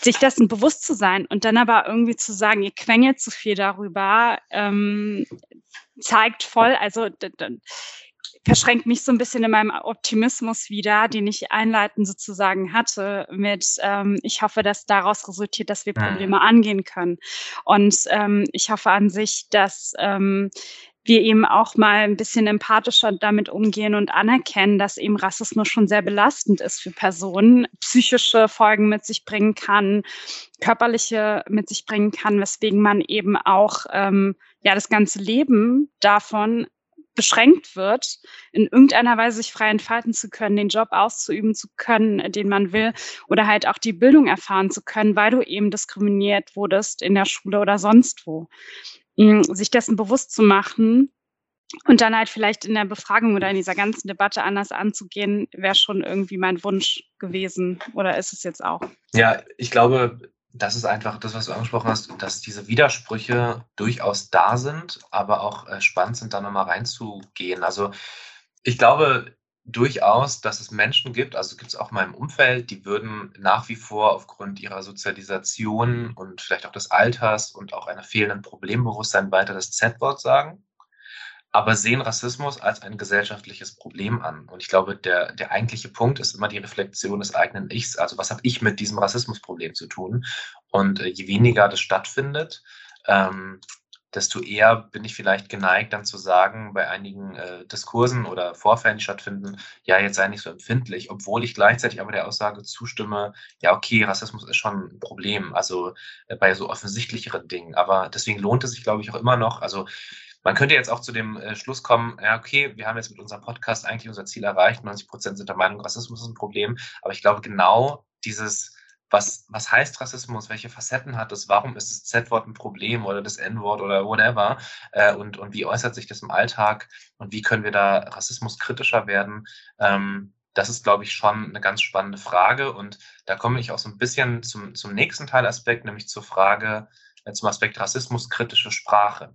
sich dessen bewusst zu sein und dann aber irgendwie zu sagen, ihr quengelt zu viel darüber, ähm, zeigt voll, also verschränkt mich so ein bisschen in meinem Optimismus wieder, den ich einleitend sozusagen hatte, mit ähm, ich hoffe, dass daraus resultiert, dass wir mhm. Probleme angehen können. Und ähm, ich hoffe an sich, dass ähm, wir eben auch mal ein bisschen empathischer damit umgehen und anerkennen, dass eben Rassismus schon sehr belastend ist für Personen, psychische Folgen mit sich bringen kann, körperliche mit sich bringen kann, weswegen man eben auch ähm, ja das ganze Leben davon beschränkt wird, in irgendeiner Weise sich frei entfalten zu können, den Job auszuüben zu können, den man will, oder halt auch die Bildung erfahren zu können, weil du eben diskriminiert wurdest in der Schule oder sonst wo sich dessen bewusst zu machen und dann halt vielleicht in der Befragung oder in dieser ganzen Debatte anders anzugehen, wäre schon irgendwie mein Wunsch gewesen oder ist es jetzt auch? Ja, ich glaube, das ist einfach das, was du angesprochen hast, dass diese Widersprüche durchaus da sind, aber auch äh, spannend sind, da nochmal reinzugehen. Also ich glaube, durchaus, dass es Menschen gibt, also gibt es auch in meinem Umfeld, die würden nach wie vor aufgrund ihrer Sozialisation und vielleicht auch des Alters und auch einer fehlenden Problembewusstsein weiter das Z-Wort sagen, aber sehen Rassismus als ein gesellschaftliches Problem an. Und ich glaube, der, der eigentliche Punkt ist immer die Reflexion des eigenen Ichs. Also was habe ich mit diesem Rassismusproblem zu tun? Und äh, je weniger das stattfindet, ähm, desto eher bin ich vielleicht geneigt, dann zu sagen, bei einigen äh, Diskursen oder Vorfällen, die stattfinden, ja, jetzt sei nicht so empfindlich, obwohl ich gleichzeitig aber der Aussage zustimme, ja, okay, Rassismus ist schon ein Problem, also äh, bei so offensichtlicheren Dingen. Aber deswegen lohnt es sich, glaube ich, auch immer noch. Also man könnte jetzt auch zu dem äh, Schluss kommen, ja, okay, wir haben jetzt mit unserem Podcast eigentlich unser Ziel erreicht, 90 Prozent sind der Meinung, Rassismus ist ein Problem. Aber ich glaube, genau dieses was, was heißt Rassismus, welche Facetten hat es, warum ist das Z-Wort ein Problem oder das N-Wort oder whatever? Äh, und, und wie äußert sich das im Alltag? Und wie können wir da Rassismus kritischer werden, ähm, das ist, glaube ich, schon eine ganz spannende Frage. Und da komme ich auch so ein bisschen zum, zum nächsten Teilaspekt, nämlich zur Frage, äh, zum Aspekt Rassismus kritische Sprache.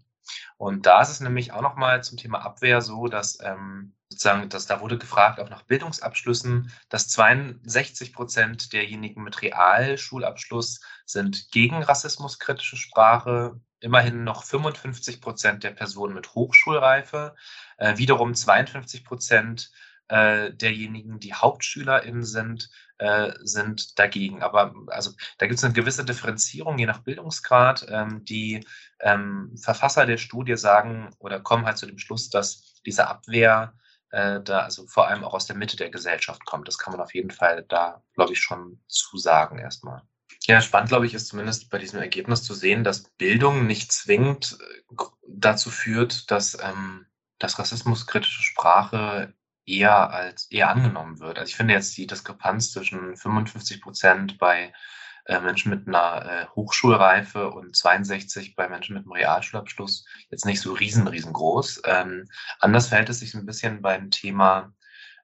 Und da ist es nämlich auch nochmal zum Thema Abwehr so, dass ähm, sozusagen, dass da wurde gefragt, auch nach Bildungsabschlüssen, dass 62 Prozent derjenigen mit Realschulabschluss sind gegen rassismuskritische Sprache, immerhin noch 55 Prozent der Personen mit Hochschulreife, äh, wiederum 52 Prozent äh, derjenigen, die HauptschülerInnen sind, äh, sind dagegen. Aber also da gibt es eine gewisse Differenzierung je nach Bildungsgrad. Ähm, die ähm, Verfasser der Studie sagen oder kommen halt zu dem Schluss, dass diese Abwehr äh, da also vor allem auch aus der Mitte der Gesellschaft kommt. Das kann man auf jeden Fall da, glaube ich, schon zusagen erstmal. Ja, spannend, glaube ich, ist zumindest bei diesem Ergebnis zu sehen, dass Bildung nicht zwingend äh, dazu führt, dass, ähm, dass rassismuskritische Sprache eher als eher angenommen wird. Also ich finde jetzt die Diskrepanz zwischen 55 Prozent bei äh, Menschen mit einer äh, Hochschulreife und 62 bei Menschen mit einem Realschulabschluss jetzt nicht so riesen, riesengroß. Ähm, anders verhält es sich ein bisschen beim Thema,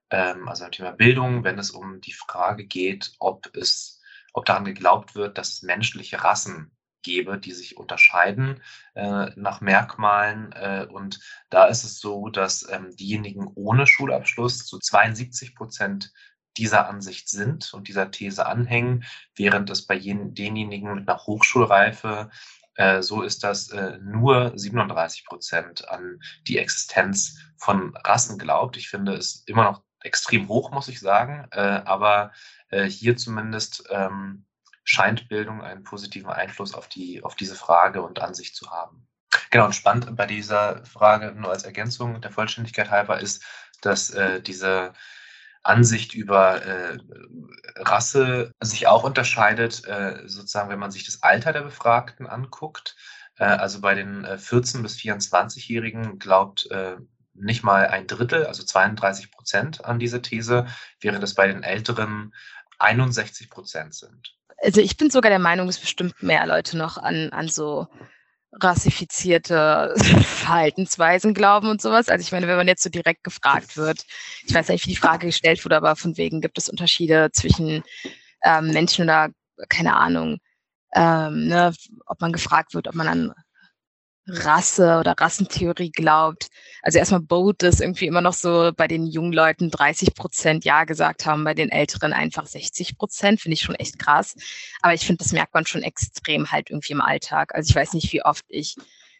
ähm, also beim Thema Bildung, wenn es um die Frage geht, ob es, ob daran geglaubt wird, dass menschliche Rassen gebe, die sich unterscheiden äh, nach Merkmalen. Äh, und da ist es so, dass ähm, diejenigen ohne Schulabschluss zu 72 Prozent dieser Ansicht sind und dieser These anhängen, während es bei jen, denjenigen mit einer Hochschulreife äh, so ist, dass äh, nur 37 Prozent an die Existenz von Rassen glaubt. Ich finde es immer noch extrem hoch, muss ich sagen, äh, aber äh, hier zumindest ähm, scheint Bildung einen positiven Einfluss auf, die, auf diese Frage und Ansicht zu haben. Genau, und spannend bei dieser Frage nur als Ergänzung der Vollständigkeit halber ist, dass äh, diese Ansicht über äh, Rasse sich auch unterscheidet, äh, sozusagen, wenn man sich das Alter der Befragten anguckt. Äh, also bei den 14- äh, bis 24-Jährigen glaubt äh, nicht mal ein Drittel, also 32 Prozent an diese These, während es bei den Älteren 61 Prozent sind also ich bin sogar der Meinung, dass bestimmt mehr Leute noch an, an so rassifizierte [LAUGHS] Verhaltensweisen glauben und sowas. Also ich meine, wenn man jetzt so direkt gefragt wird, ich weiß nicht, wie die Frage gestellt wurde, aber von wegen gibt es Unterschiede zwischen ähm, Menschen oder keine Ahnung, ähm, ne, ob man gefragt wird, ob man an Rasse oder Rassentheorie glaubt. Also erstmal Boat ist irgendwie immer noch so bei den jungen Leuten 30 Prozent Ja gesagt haben, bei den Älteren einfach 60 Prozent, finde ich schon echt krass. Aber ich finde, das merkt man schon extrem halt irgendwie im Alltag. Also ich weiß nicht, wie oft ich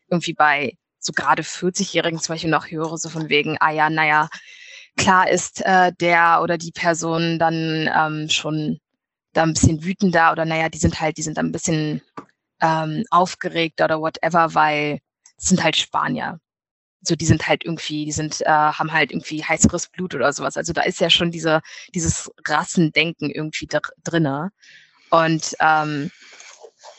irgendwie bei so gerade 40-Jährigen zum Beispiel noch höre, so von wegen, ah ja, naja, klar ist äh, der oder die Person dann ähm, schon da ein bisschen wütender oder naja, die sind halt, die sind dann ein bisschen ähm, aufgeregt oder whatever, weil es sind halt Spanier. So, die sind halt irgendwie, die sind, äh, haben halt irgendwie heißeres Blut oder sowas. Also da ist ja schon diese, dieses Rassendenken irgendwie dr drinne. Und ähm,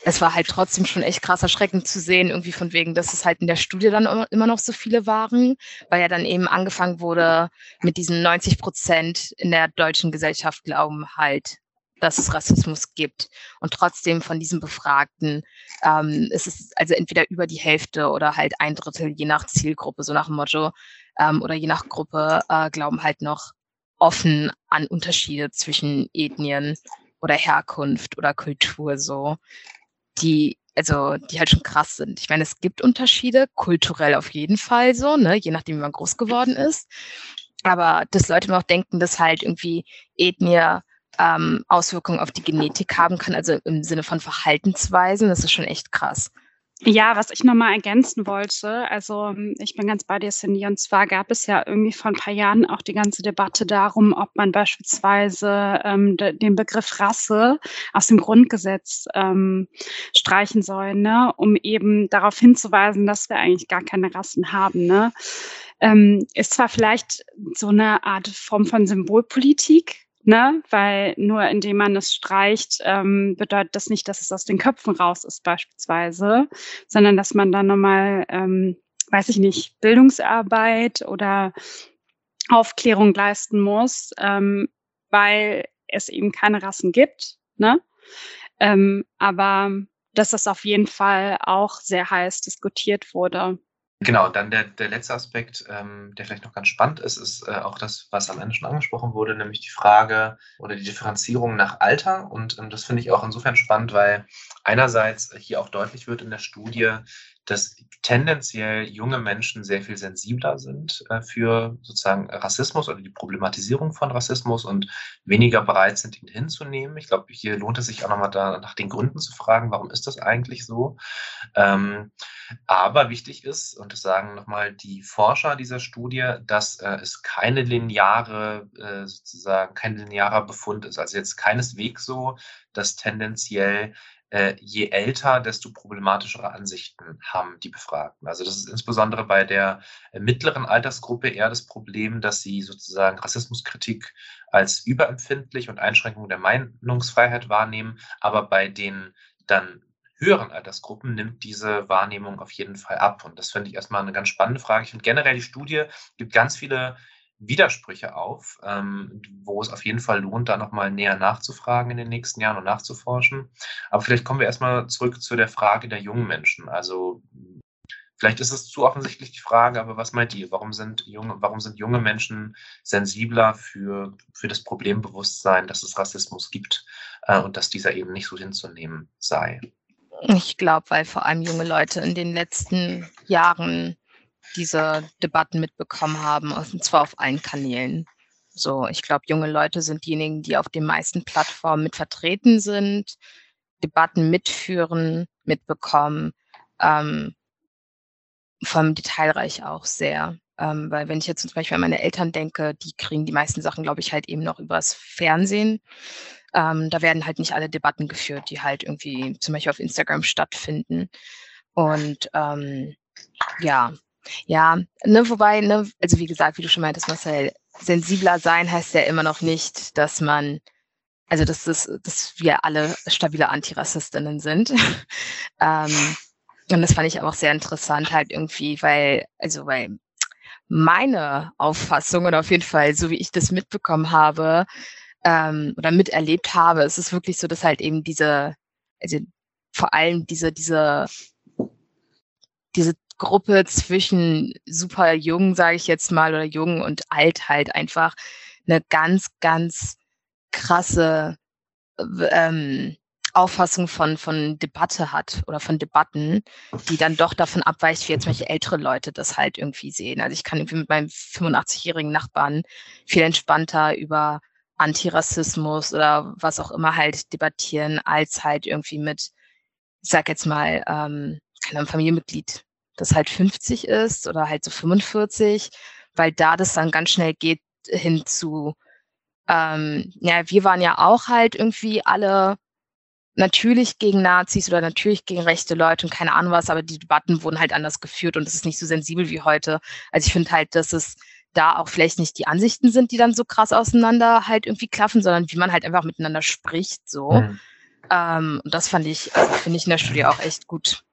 es war halt trotzdem schon echt krass erschreckend zu sehen, irgendwie von wegen, dass es halt in der Studie dann immer noch so viele waren, weil ja dann eben angefangen wurde mit diesen 90 Prozent in der deutschen Gesellschaft glauben halt, dass es Rassismus gibt. Und trotzdem von diesen Befragten ähm, ist es also entweder über die Hälfte oder halt ein Drittel, je nach Zielgruppe, so nach Motto, ähm, oder je nach Gruppe, äh, glauben halt noch offen an Unterschiede zwischen Ethnien oder Herkunft oder Kultur so, die also die halt schon krass sind. Ich meine, es gibt Unterschiede, kulturell auf jeden Fall so, ne, je nachdem, wie man groß geworden ist. Aber dass Leute noch denken, dass halt irgendwie Ethnie ähm, Auswirkungen auf die Genetik haben kann, also im Sinne von Verhaltensweisen, das ist schon echt krass. Ja, was ich nochmal ergänzen wollte, also ähm, ich bin ganz bei dir, Cindy, und zwar gab es ja irgendwie vor ein paar Jahren auch die ganze Debatte darum, ob man beispielsweise ähm, de, den Begriff Rasse aus dem Grundgesetz ähm, streichen soll, ne, um eben darauf hinzuweisen, dass wir eigentlich gar keine Rassen haben. Ne. Ähm, ist zwar vielleicht so eine Art Form von Symbolpolitik, Ne? Weil nur indem man es streicht, ähm, bedeutet das nicht, dass es aus den Köpfen raus ist beispielsweise, sondern dass man dann nochmal, ähm, weiß ich nicht, Bildungsarbeit oder Aufklärung leisten muss, ähm, weil es eben keine Rassen gibt. Ne? Ähm, aber dass das auf jeden Fall auch sehr heiß diskutiert wurde. Genau, dann der, der letzte Aspekt, ähm, der vielleicht noch ganz spannend ist, ist äh, auch das, was am Ende schon angesprochen wurde, nämlich die Frage oder die Differenzierung nach Alter. Und ähm, das finde ich auch insofern spannend, weil einerseits hier auch deutlich wird in der Studie, dass tendenziell junge Menschen sehr viel sensibler sind äh, für sozusagen Rassismus oder die Problematisierung von Rassismus und weniger bereit sind, ihn hinzunehmen. Ich glaube, hier lohnt es sich auch nochmal nach den Gründen zu fragen, warum ist das eigentlich so? Ähm, aber wichtig ist, und das sagen nochmal die Forscher dieser Studie, dass äh, es keine lineare, äh, sozusagen kein linearer Befund ist. Also jetzt keineswegs so, dass tendenziell äh, je älter, desto problematischere Ansichten haben die Befragten. Also das ist insbesondere bei der äh, mittleren Altersgruppe eher das Problem, dass sie sozusagen Rassismuskritik als überempfindlich und Einschränkung der Meinungsfreiheit wahrnehmen, aber bei den dann höheren Altersgruppen nimmt diese Wahrnehmung auf jeden Fall ab. Und das finde ich erstmal eine ganz spannende Frage. Ich finde generell die Studie gibt ganz viele Widersprüche auf, ähm, wo es auf jeden Fall lohnt, da nochmal näher nachzufragen in den nächsten Jahren und nachzuforschen. Aber vielleicht kommen wir erstmal zurück zu der Frage der jungen Menschen. Also vielleicht ist es zu offensichtlich die Frage, aber was meint ihr? Warum sind junge, warum sind junge Menschen sensibler für, für das Problembewusstsein, dass es Rassismus gibt äh, und dass dieser eben nicht so hinzunehmen sei? Ich glaube, weil vor allem junge Leute in den letzten Jahren diese Debatten mitbekommen haben, und zwar auf allen Kanälen. So, ich glaube, junge Leute sind diejenigen, die auf den meisten Plattformen mit vertreten sind, Debatten mitführen, mitbekommen, ähm, vom Detailreich auch sehr. Ähm, weil wenn ich jetzt zum Beispiel an meine Eltern denke, die kriegen die meisten Sachen, glaube ich, halt eben noch übers Fernsehen. Ähm, da werden halt nicht alle Debatten geführt, die halt irgendwie zum Beispiel auf Instagram stattfinden. Und ähm, ja, ja, ne, wobei, ne, also wie gesagt, wie du schon meintest, Marcel, sensibler sein heißt ja immer noch nicht, dass man, also dass, das, dass wir alle stabile Antirassistinnen sind. [LAUGHS] ähm, und das fand ich auch sehr interessant, halt irgendwie, weil, also weil meine Auffassung und auf jeden Fall, so wie ich das mitbekommen habe ähm, oder miterlebt habe, ist es wirklich so, dass halt eben diese, also vor allem diese, diese, diese Gruppe zwischen super jung, sage ich jetzt mal, oder jung und alt halt einfach eine ganz, ganz krasse ähm, Auffassung von, von Debatte hat oder von Debatten, die dann doch davon abweicht, wie jetzt welche ältere Leute das halt irgendwie sehen. Also ich kann irgendwie mit meinem 85-jährigen Nachbarn viel entspannter über Antirassismus oder was auch immer halt debattieren, als halt irgendwie mit, ich sag jetzt mal, ähm, einem Familienmitglied das halt 50 ist oder halt so 45, weil da das dann ganz schnell geht hin zu, ähm, ja, wir waren ja auch halt irgendwie alle natürlich gegen Nazis oder natürlich gegen rechte Leute und keine Ahnung was, aber die Debatten wurden halt anders geführt und es ist nicht so sensibel wie heute. Also ich finde halt, dass es da auch vielleicht nicht die Ansichten sind, die dann so krass auseinander halt irgendwie klaffen, sondern wie man halt einfach miteinander spricht, so. Mhm. Ähm, und das fand ich, also finde ich in der Studie auch echt gut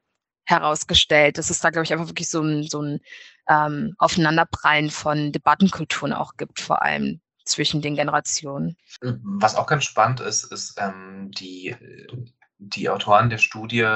herausgestellt, dass es da, glaube ich, einfach wirklich so ein, so ein ähm, Aufeinanderprallen von Debattenkulturen auch gibt, vor allem zwischen den Generationen. Was auch ganz spannend ist, ist ähm, die, die Autoren der Studie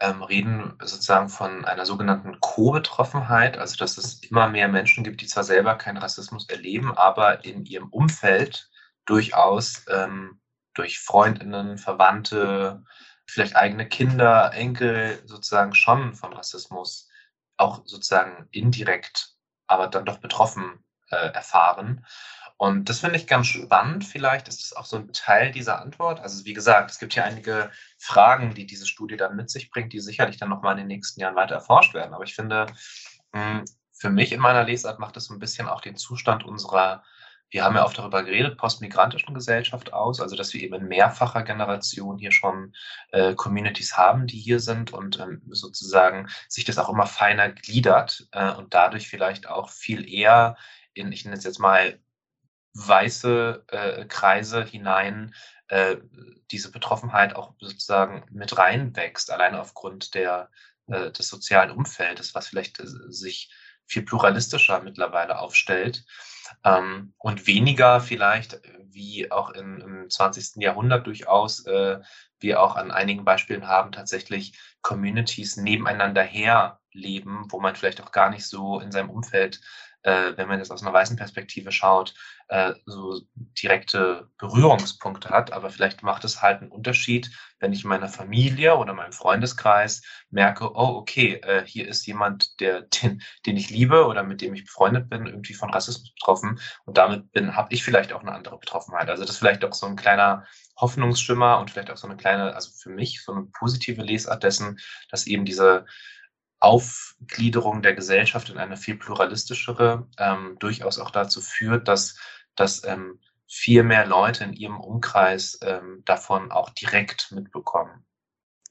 ähm, reden sozusagen von einer sogenannten Co-Betroffenheit, also dass es immer mehr Menschen gibt, die zwar selber keinen Rassismus erleben, aber in ihrem Umfeld durchaus ähm, durch Freundinnen, Verwandte, vielleicht eigene Kinder, Enkel sozusagen schon von Rassismus auch sozusagen indirekt, aber dann doch betroffen äh, erfahren. Und das finde ich ganz spannend. Vielleicht ist es auch so ein Teil dieser Antwort. Also wie gesagt, es gibt hier einige Fragen, die diese Studie dann mit sich bringt, die sicherlich dann nochmal in den nächsten Jahren weiter erforscht werden. Aber ich finde, hm, für mich in meiner Lesart macht es so ein bisschen auch den Zustand unserer, wir haben ja oft darüber geredet, postmigrantischen Gesellschaft aus. Also dass wir eben in mehrfacher Generation hier schon äh, Communities haben, die hier sind und ähm, sozusagen sich das auch immer feiner gliedert äh, und dadurch vielleicht auch viel eher in, ich nenne es jetzt mal, weiße äh, Kreise hinein äh, diese Betroffenheit auch sozusagen mit reinwächst, allein aufgrund der, äh, des sozialen Umfeldes, was vielleicht äh, sich viel pluralistischer mittlerweile aufstellt ähm, und weniger vielleicht, wie auch in, im 20. Jahrhundert durchaus äh, wir auch an einigen Beispielen haben, tatsächlich Communities nebeneinander her leben, wo man vielleicht auch gar nicht so in seinem Umfeld äh, wenn man jetzt aus einer weißen Perspektive schaut, äh, so direkte Berührungspunkte hat. Aber vielleicht macht es halt einen Unterschied, wenn ich in meiner Familie oder meinem Freundeskreis merke, oh, okay, äh, hier ist jemand, der, [LAUGHS] den, den ich liebe oder mit dem ich befreundet bin, irgendwie von Rassismus betroffen. Und damit bin, habe ich vielleicht auch eine andere Betroffenheit. Also das ist vielleicht auch so ein kleiner Hoffnungsschimmer und vielleicht auch so eine kleine, also für mich so eine positive Lesart dessen, dass eben diese Aufgliederung der Gesellschaft in eine viel pluralistischere ähm, durchaus auch dazu führt, dass, dass ähm, viel mehr Leute in ihrem Umkreis ähm, davon auch direkt mitbekommen.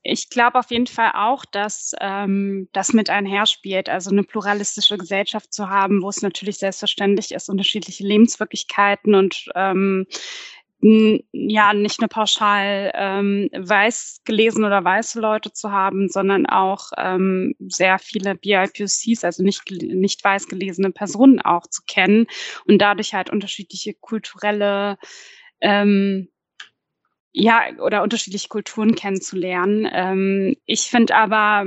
Ich glaube auf jeden Fall auch, dass ähm, das mit einherspielt, also eine pluralistische Gesellschaft zu haben, wo es natürlich selbstverständlich ist, unterschiedliche Lebenswirklichkeiten und ähm, ja nicht nur pauschal ähm, weiß gelesen oder weiße Leute zu haben, sondern auch ähm, sehr viele BIPOCs, also nicht, nicht weiß gelesene Personen auch zu kennen und dadurch halt unterschiedliche kulturelle ähm, ja, oder unterschiedliche Kulturen kennenzulernen. Ähm, ich finde aber,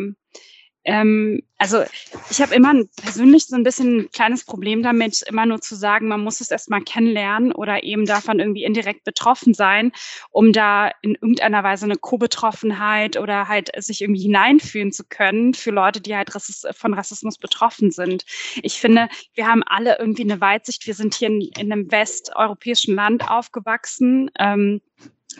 ähm, also ich habe immer persönlich so ein bisschen ein kleines Problem damit, immer nur zu sagen, man muss es erstmal kennenlernen oder eben davon irgendwie indirekt betroffen sein, um da in irgendeiner Weise eine Co-Betroffenheit oder halt sich irgendwie hineinfühlen zu können für Leute, die halt von Rassismus betroffen sind. Ich finde, wir haben alle irgendwie eine Weitsicht. Wir sind hier in, in einem westeuropäischen Land aufgewachsen. Ähm,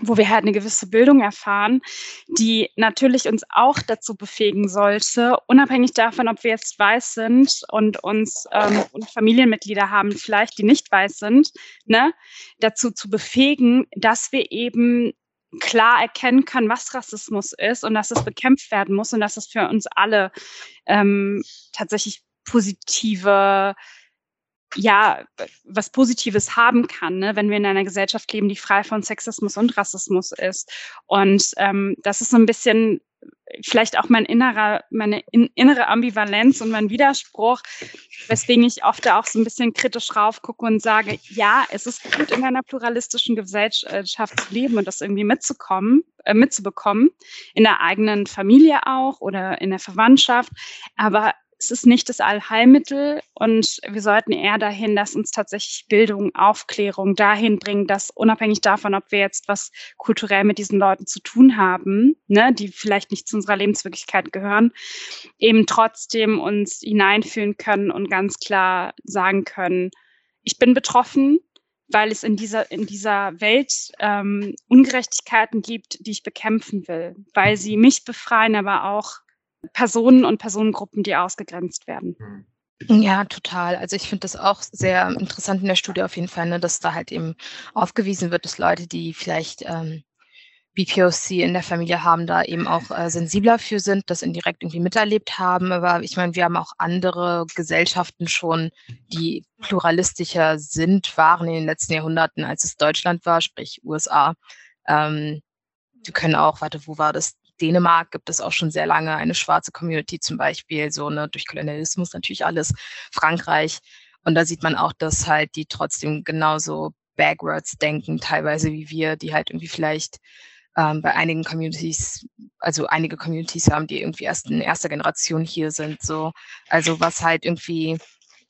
wo wir halt eine gewisse Bildung erfahren, die natürlich uns auch dazu befähigen sollte, unabhängig davon, ob wir jetzt weiß sind und uns ähm, und Familienmitglieder haben, vielleicht die nicht weiß sind, ne, dazu zu befähigen, dass wir eben klar erkennen können, was Rassismus ist und dass es bekämpft werden muss und dass es für uns alle ähm, tatsächlich positive ja, was Positives haben kann, ne, wenn wir in einer Gesellschaft leben, die frei von Sexismus und Rassismus ist. Und ähm, das ist so ein bisschen vielleicht auch mein innerer, meine in, innere Ambivalenz und mein Widerspruch, weswegen ich oft da auch so ein bisschen kritisch raufgucke und sage, ja, es ist gut, in einer pluralistischen Gesellschaft zu leben und das irgendwie mitzukommen, äh, mitzubekommen, in der eigenen Familie auch oder in der Verwandtschaft. Aber es ist nicht das Allheilmittel und wir sollten eher dahin, dass uns tatsächlich Bildung, Aufklärung dahin bringen, dass unabhängig davon, ob wir jetzt was kulturell mit diesen Leuten zu tun haben, ne, die vielleicht nicht zu unserer Lebenswirklichkeit gehören, eben trotzdem uns hineinfühlen können und ganz klar sagen können, ich bin betroffen, weil es in dieser, in dieser Welt ähm, Ungerechtigkeiten gibt, die ich bekämpfen will, weil sie mich befreien, aber auch Personen und Personengruppen, die ausgegrenzt werden. Hm. Ja, total. Also ich finde das auch sehr interessant in der Studie auf jeden Fall, ne, dass da halt eben aufgewiesen wird, dass Leute, die vielleicht ähm, BPOC in der Familie haben, da eben auch äh, sensibler für sind, das indirekt irgendwie miterlebt haben. Aber ich meine, wir haben auch andere Gesellschaften schon, die pluralistischer sind, waren in den letzten Jahrhunderten, als es Deutschland war, sprich USA. Ähm, wir können auch, warte, wo war das? Dänemark gibt es auch schon sehr lange eine schwarze Community zum Beispiel, so ne, durch Kolonialismus natürlich alles, Frankreich. Und da sieht man auch, dass halt die trotzdem genauso backwards denken, teilweise wie wir, die halt irgendwie vielleicht ähm, bei einigen Communities, also einige Communities haben, die irgendwie erst in erster Generation hier sind, so. Also was halt irgendwie,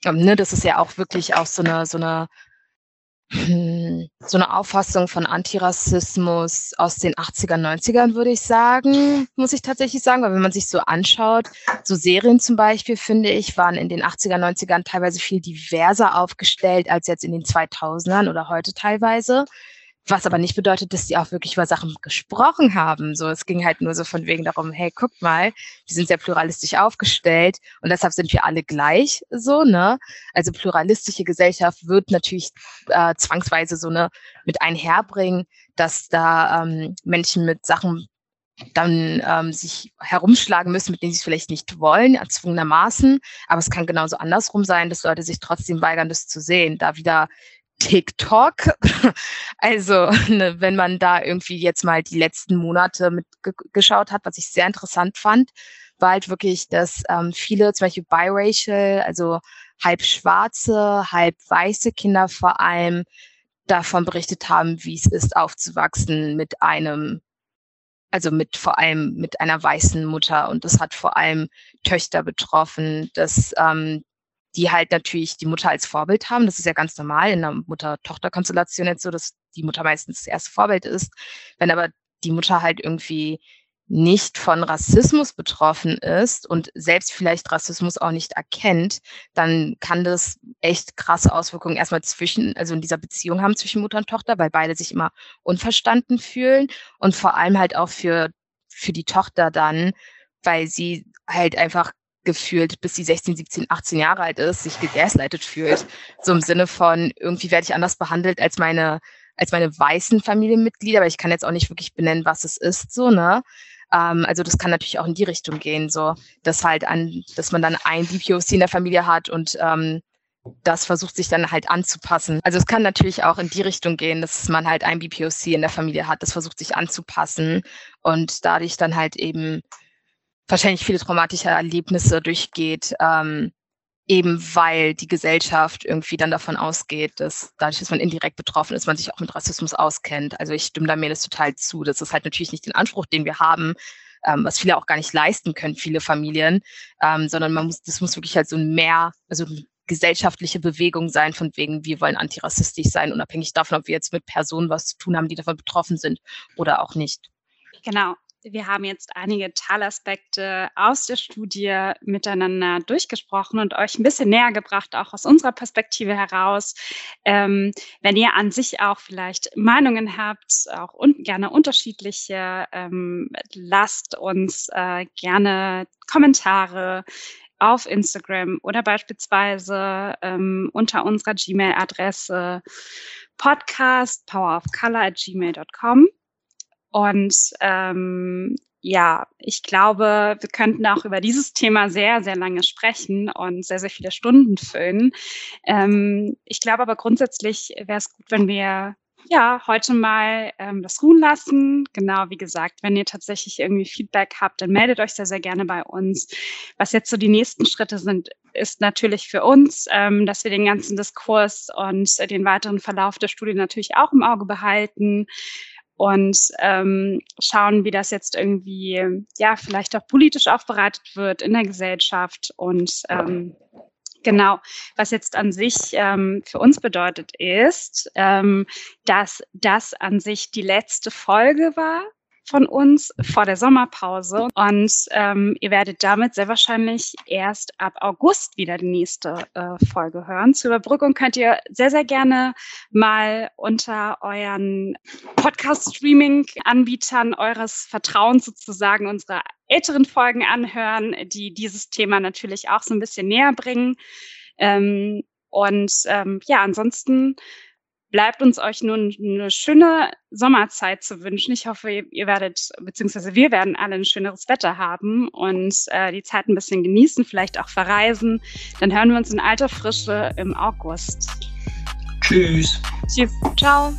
ähm, ne, das ist ja auch wirklich auch so eine, so eine, so eine Auffassung von Antirassismus aus den 80er, 90ern, würde ich sagen, muss ich tatsächlich sagen, weil wenn man sich so anschaut, so Serien zum Beispiel, finde ich, waren in den 80er, 90ern teilweise viel diverser aufgestellt als jetzt in den 2000ern oder heute teilweise. Was aber nicht bedeutet, dass die auch wirklich über Sachen gesprochen haben. So, es ging halt nur so von wegen darum, hey, guck mal, wir sind sehr pluralistisch aufgestellt und deshalb sind wir alle gleich, so, ne? Also pluralistische Gesellschaft wird natürlich äh, zwangsweise so eine mit einherbringen, dass da ähm, Menschen mit Sachen dann ähm, sich herumschlagen müssen, mit denen sie es vielleicht nicht wollen, erzwungenermaßen. Aber es kann genauso andersrum sein, dass Leute sich trotzdem weigern, das zu sehen. Da wieder TikTok. [LAUGHS] Also, ne, wenn man da irgendwie jetzt mal die letzten Monate mitgeschaut hat, was ich sehr interessant fand, war halt wirklich, dass ähm, viele, zum Beispiel biracial, also halb schwarze, halb weiße Kinder vor allem davon berichtet haben, wie es ist, aufzuwachsen mit einem, also mit vor allem mit einer weißen Mutter. Und das hat vor allem Töchter betroffen, dass ähm, die halt natürlich die Mutter als Vorbild haben. Das ist ja ganz normal in einer Mutter-Tochter-Konstellation jetzt so, dass die Mutter meistens das erste Vorbild ist. Wenn aber die Mutter halt irgendwie nicht von Rassismus betroffen ist und selbst vielleicht Rassismus auch nicht erkennt, dann kann das echt krasse Auswirkungen erstmal zwischen, also in dieser Beziehung haben zwischen Mutter und Tochter, weil beide sich immer unverstanden fühlen und vor allem halt auch für, für die Tochter dann, weil sie halt einfach gefühlt, bis sie 16, 17, 18 Jahre alt ist, sich gegaslightet fühlt. So im Sinne von, irgendwie werde ich anders behandelt als meine, als meine weißen Familienmitglieder, aber ich kann jetzt auch nicht wirklich benennen, was es ist, so, ne? Ähm, also das kann natürlich auch in die Richtung gehen, so, dass halt an, dass man dann ein BPOC in der Familie hat und ähm, das versucht sich dann halt anzupassen. Also es kann natürlich auch in die Richtung gehen, dass man halt ein BPOC in der Familie hat, das versucht sich anzupassen und dadurch dann halt eben wahrscheinlich viele traumatische Erlebnisse durchgeht, ähm, eben weil die Gesellschaft irgendwie dann davon ausgeht, dass dadurch, dass man indirekt betroffen ist, man sich auch mit Rassismus auskennt. Also ich stimme da mir das total zu. Das ist halt natürlich nicht den Anspruch, den wir haben, ähm, was viele auch gar nicht leisten können, viele Familien, ähm, sondern man muss, das muss wirklich halt so ein mehr, also gesellschaftliche Bewegung sein, von wegen, wir wollen antirassistisch sein, unabhängig davon, ob wir jetzt mit Personen was zu tun haben, die davon betroffen sind oder auch nicht. Genau wir haben jetzt einige Teilaspekte aus der Studie miteinander durchgesprochen und euch ein bisschen näher gebracht, auch aus unserer Perspektive heraus. Ähm, wenn ihr an sich auch vielleicht Meinungen habt, auch un gerne unterschiedliche, ähm, lasst uns äh, gerne Kommentare auf Instagram oder beispielsweise ähm, unter unserer Gmail-Adresse podcast powerofcolor at gmail.com und ähm, ja, ich glaube, wir könnten auch über dieses Thema sehr, sehr lange sprechen und sehr, sehr viele Stunden füllen. Ähm, ich glaube aber grundsätzlich wäre es gut, wenn wir ja, heute mal ähm, das ruhen lassen. Genau, wie gesagt, wenn ihr tatsächlich irgendwie Feedback habt, dann meldet euch sehr, sehr gerne bei uns. Was jetzt so die nächsten Schritte sind, ist natürlich für uns, ähm, dass wir den ganzen Diskurs und äh, den weiteren Verlauf der Studie natürlich auch im Auge behalten und ähm, schauen, wie das jetzt irgendwie, ja, vielleicht auch politisch aufbereitet wird in der Gesellschaft und ähm, Genau, was jetzt an sich ähm, für uns bedeutet ist, ähm, dass das an sich die letzte Folge war von uns vor der Sommerpause und ähm, ihr werdet damit sehr wahrscheinlich erst ab August wieder die nächste äh, Folge hören. Zur Überbrückung könnt ihr sehr, sehr gerne mal unter euren Podcast-Streaming-Anbietern eures Vertrauens sozusagen unsere älteren Folgen anhören, die dieses Thema natürlich auch so ein bisschen näher bringen. Ähm, und ähm, ja, ansonsten bleibt uns euch nun eine schöne Sommerzeit zu wünschen. Ich hoffe, ihr werdet, beziehungsweise wir werden alle ein schöneres Wetter haben und äh, die Zeit ein bisschen genießen, vielleicht auch verreisen. Dann hören wir uns in alter Frische im August. Tschüss. Tschüss. Ciao.